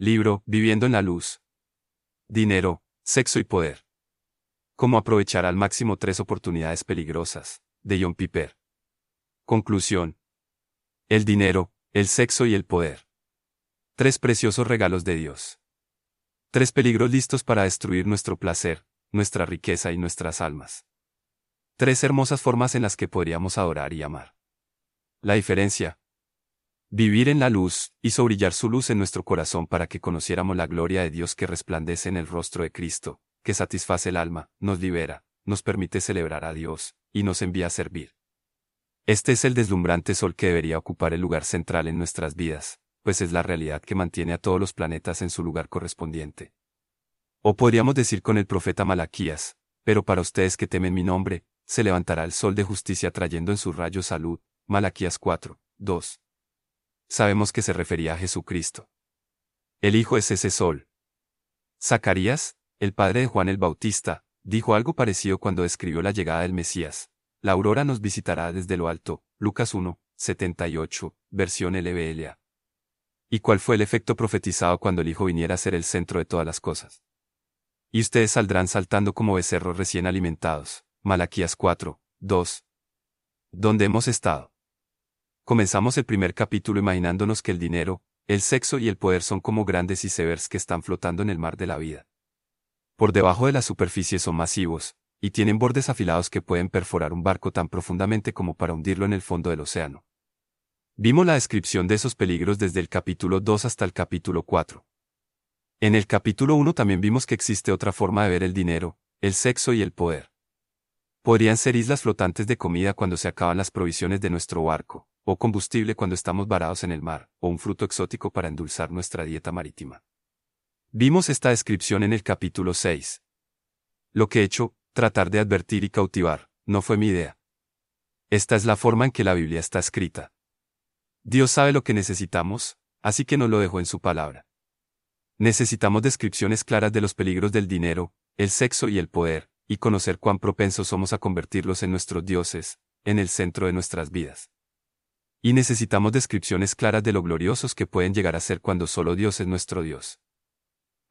Libro, Viviendo en la Luz. Dinero, Sexo y Poder. Cómo aprovechar al máximo tres oportunidades peligrosas, de John Piper. Conclusión. El dinero, el sexo y el poder. Tres preciosos regalos de Dios. Tres peligros listos para destruir nuestro placer, nuestra riqueza y nuestras almas. Tres hermosas formas en las que podríamos adorar y amar. La diferencia, Vivir en la luz, hizo brillar su luz en nuestro corazón para que conociéramos la gloria de Dios que resplandece en el rostro de Cristo, que satisface el alma, nos libera, nos permite celebrar a Dios, y nos envía a servir. Este es el deslumbrante sol que debería ocupar el lugar central en nuestras vidas, pues es la realidad que mantiene a todos los planetas en su lugar correspondiente. O podríamos decir con el profeta Malaquías, pero para ustedes que temen mi nombre, se levantará el sol de justicia trayendo en sus rayos salud. Malaquías 4, 2 sabemos que se refería a Jesucristo. El Hijo es ese sol. Zacarías, el padre de Juan el Bautista, dijo algo parecido cuando describió la llegada del Mesías. La aurora nos visitará desde lo alto. Lucas 1, 78, versión LBLA. ¿Y cuál fue el efecto profetizado cuando el Hijo viniera a ser el centro de todas las cosas? Y ustedes saldrán saltando como becerros recién alimentados. Malaquías 4, 2. ¿Dónde hemos estado? Comenzamos el primer capítulo imaginándonos que el dinero, el sexo y el poder son como grandes icebergs que están flotando en el mar de la vida. Por debajo de la superficie son masivos, y tienen bordes afilados que pueden perforar un barco tan profundamente como para hundirlo en el fondo del océano. Vimos la descripción de esos peligros desde el capítulo 2 hasta el capítulo 4. En el capítulo 1 también vimos que existe otra forma de ver el dinero, el sexo y el poder. Podrían ser islas flotantes de comida cuando se acaban las provisiones de nuestro barco, o combustible cuando estamos varados en el mar, o un fruto exótico para endulzar nuestra dieta marítima. Vimos esta descripción en el capítulo 6. Lo que he hecho, tratar de advertir y cautivar, no fue mi idea. Esta es la forma en que la Biblia está escrita. Dios sabe lo que necesitamos, así que nos lo dejó en su palabra. Necesitamos descripciones claras de los peligros del dinero, el sexo y el poder, y conocer cuán propensos somos a convertirlos en nuestros dioses, en el centro de nuestras vidas. Y necesitamos descripciones claras de lo gloriosos que pueden llegar a ser cuando solo Dios es nuestro Dios.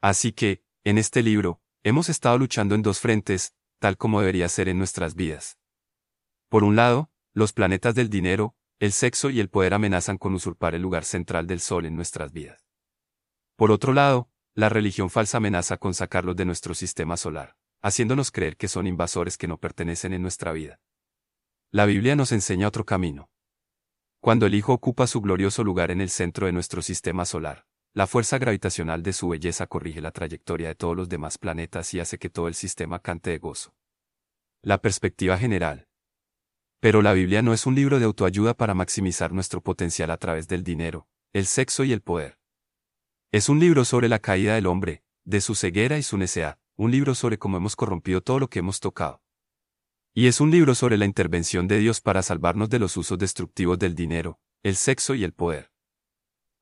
Así que, en este libro, hemos estado luchando en dos frentes, tal como debería ser en nuestras vidas. Por un lado, los planetas del dinero, el sexo y el poder amenazan con usurpar el lugar central del Sol en nuestras vidas. Por otro lado, la religión falsa amenaza con sacarlos de nuestro sistema solar, haciéndonos creer que son invasores que no pertenecen en nuestra vida. La Biblia nos enseña otro camino. Cuando el Hijo ocupa su glorioso lugar en el centro de nuestro sistema solar, la fuerza gravitacional de su belleza corrige la trayectoria de todos los demás planetas y hace que todo el sistema cante de gozo. La perspectiva general. Pero la Biblia no es un libro de autoayuda para maximizar nuestro potencial a través del dinero, el sexo y el poder. Es un libro sobre la caída del hombre, de su ceguera y su necedad, un libro sobre cómo hemos corrompido todo lo que hemos tocado. Y es un libro sobre la intervención de Dios para salvarnos de los usos destructivos del dinero, el sexo y el poder.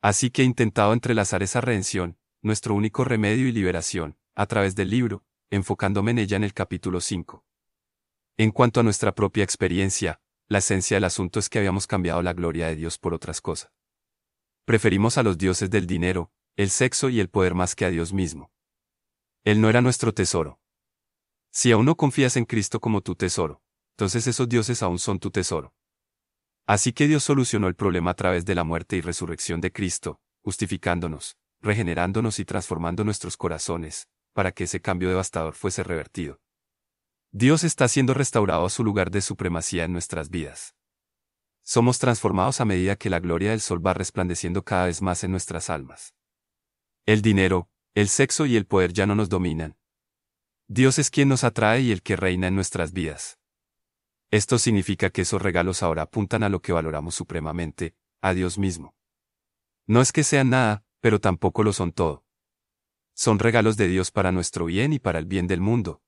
Así que he intentado entrelazar esa redención, nuestro único remedio y liberación, a través del libro, enfocándome en ella en el capítulo 5. En cuanto a nuestra propia experiencia, la esencia del asunto es que habíamos cambiado la gloria de Dios por otras cosas. Preferimos a los dioses del dinero, el sexo y el poder más que a Dios mismo. Él no era nuestro tesoro. Si aún no confías en Cristo como tu tesoro, entonces esos dioses aún son tu tesoro. Así que Dios solucionó el problema a través de la muerte y resurrección de Cristo, justificándonos, regenerándonos y transformando nuestros corazones, para que ese cambio devastador fuese revertido. Dios está siendo restaurado a su lugar de supremacía en nuestras vidas. Somos transformados a medida que la gloria del sol va resplandeciendo cada vez más en nuestras almas. El dinero, el sexo y el poder ya no nos dominan, Dios es quien nos atrae y el que reina en nuestras vidas. Esto significa que esos regalos ahora apuntan a lo que valoramos supremamente, a Dios mismo. No es que sean nada, pero tampoco lo son todo. Son regalos de Dios para nuestro bien y para el bien del mundo.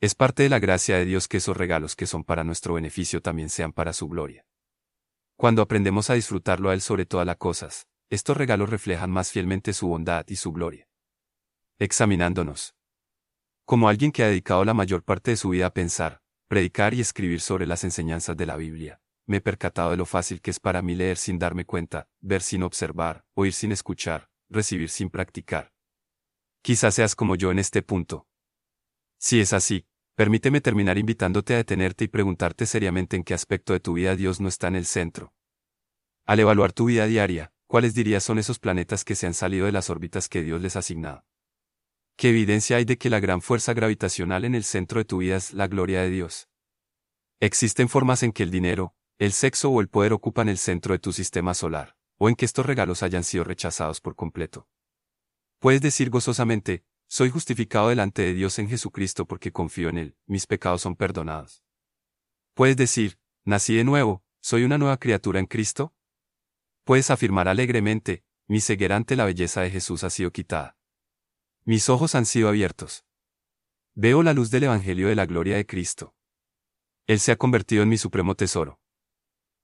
Es parte de la gracia de Dios que esos regalos que son para nuestro beneficio también sean para su gloria. Cuando aprendemos a disfrutarlo a Él sobre todas las cosas, estos regalos reflejan más fielmente su bondad y su gloria. Examinándonos. Como alguien que ha dedicado la mayor parte de su vida a pensar, predicar y escribir sobre las enseñanzas de la Biblia, me he percatado de lo fácil que es para mí leer sin darme cuenta, ver sin observar, oír sin escuchar, recibir sin practicar. Quizás seas como yo en este punto. Si es así, permíteme terminar invitándote a detenerte y preguntarte seriamente en qué aspecto de tu vida Dios no está en el centro. Al evaluar tu vida diaria, ¿cuáles dirías son esos planetas que se han salido de las órbitas que Dios les ha asignado? ¿Qué evidencia hay de que la gran fuerza gravitacional en el centro de tu vida es la gloria de Dios? Existen formas en que el dinero, el sexo o el poder ocupan el centro de tu sistema solar, o en que estos regalos hayan sido rechazados por completo. Puedes decir gozosamente, soy justificado delante de Dios en Jesucristo porque confío en Él, mis pecados son perdonados. Puedes decir, nací de nuevo, soy una nueva criatura en Cristo. Puedes afirmar alegremente, mi ceguera ante la belleza de Jesús ha sido quitada. Mis ojos han sido abiertos. Veo la luz del Evangelio de la gloria de Cristo. Él se ha convertido en mi supremo tesoro.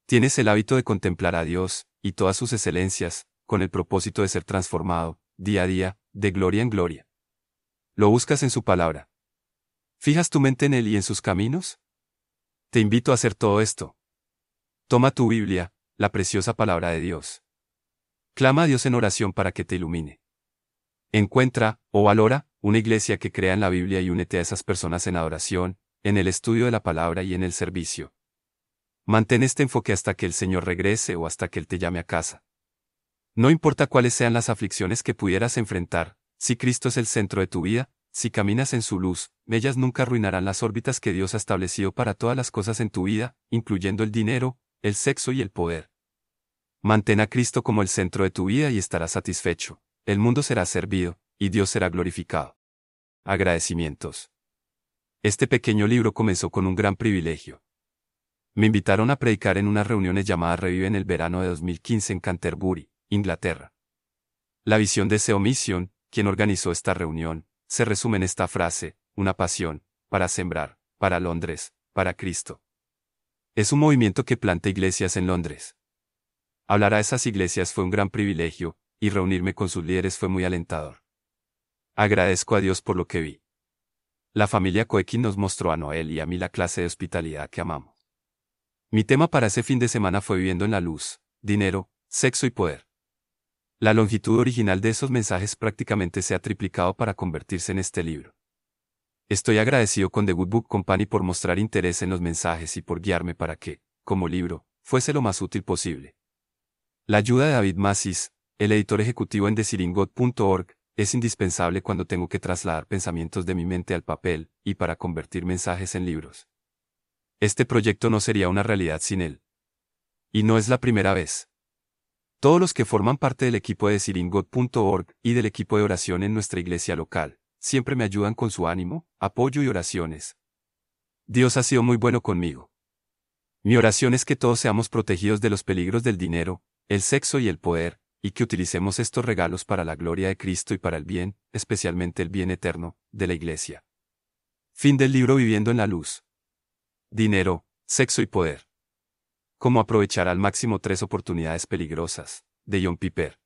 Tienes el hábito de contemplar a Dios, y todas sus excelencias, con el propósito de ser transformado, día a día, de gloria en gloria. Lo buscas en su palabra. ¿Fijas tu mente en Él y en sus caminos? Te invito a hacer todo esto. Toma tu Biblia, la preciosa palabra de Dios. Clama a Dios en oración para que te ilumine. Encuentra, o valora, una iglesia que crea en la Biblia y únete a esas personas en adoración, en el estudio de la palabra y en el servicio. Mantén este enfoque hasta que el Señor regrese o hasta que Él te llame a casa. No importa cuáles sean las aflicciones que pudieras enfrentar, si Cristo es el centro de tu vida, si caminas en su luz, ellas nunca arruinarán las órbitas que Dios ha establecido para todas las cosas en tu vida, incluyendo el dinero, el sexo y el poder. Mantén a Cristo como el centro de tu vida y estarás satisfecho el mundo será servido, y Dios será glorificado. Agradecimientos. Este pequeño libro comenzó con un gran privilegio. Me invitaron a predicar en unas reuniones llamadas Revive en el verano de 2015 en Canterbury, Inglaterra. La visión de SEO Mission, quien organizó esta reunión, se resume en esta frase, una pasión, para sembrar, para Londres, para Cristo. Es un movimiento que planta iglesias en Londres. Hablar a esas iglesias fue un gran privilegio, y reunirme con sus líderes fue muy alentador. Agradezco a Dios por lo que vi. La familia Coequín nos mostró a Noel y a mí la clase de hospitalidad que amamos. Mi tema para ese fin de semana fue viviendo en la luz, dinero, sexo y poder. La longitud original de esos mensajes prácticamente se ha triplicado para convertirse en este libro. Estoy agradecido con The Good Book Company por mostrar interés en los mensajes y por guiarme para que, como libro, fuese lo más útil posible. La ayuda de David Massis, el editor ejecutivo en desiringot.org es indispensable cuando tengo que trasladar pensamientos de mi mente al papel y para convertir mensajes en libros. Este proyecto no sería una realidad sin él. Y no es la primera vez. Todos los que forman parte del equipo de desiringot.org y del equipo de oración en nuestra iglesia local, siempre me ayudan con su ánimo, apoyo y oraciones. Dios ha sido muy bueno conmigo. Mi oración es que todos seamos protegidos de los peligros del dinero, el sexo y el poder, y que utilicemos estos regalos para la gloria de Cristo y para el bien, especialmente el bien eterno, de la Iglesia. Fin del libro Viviendo en la Luz. Dinero, sexo y poder. Cómo aprovechar al máximo tres oportunidades peligrosas, de John Piper.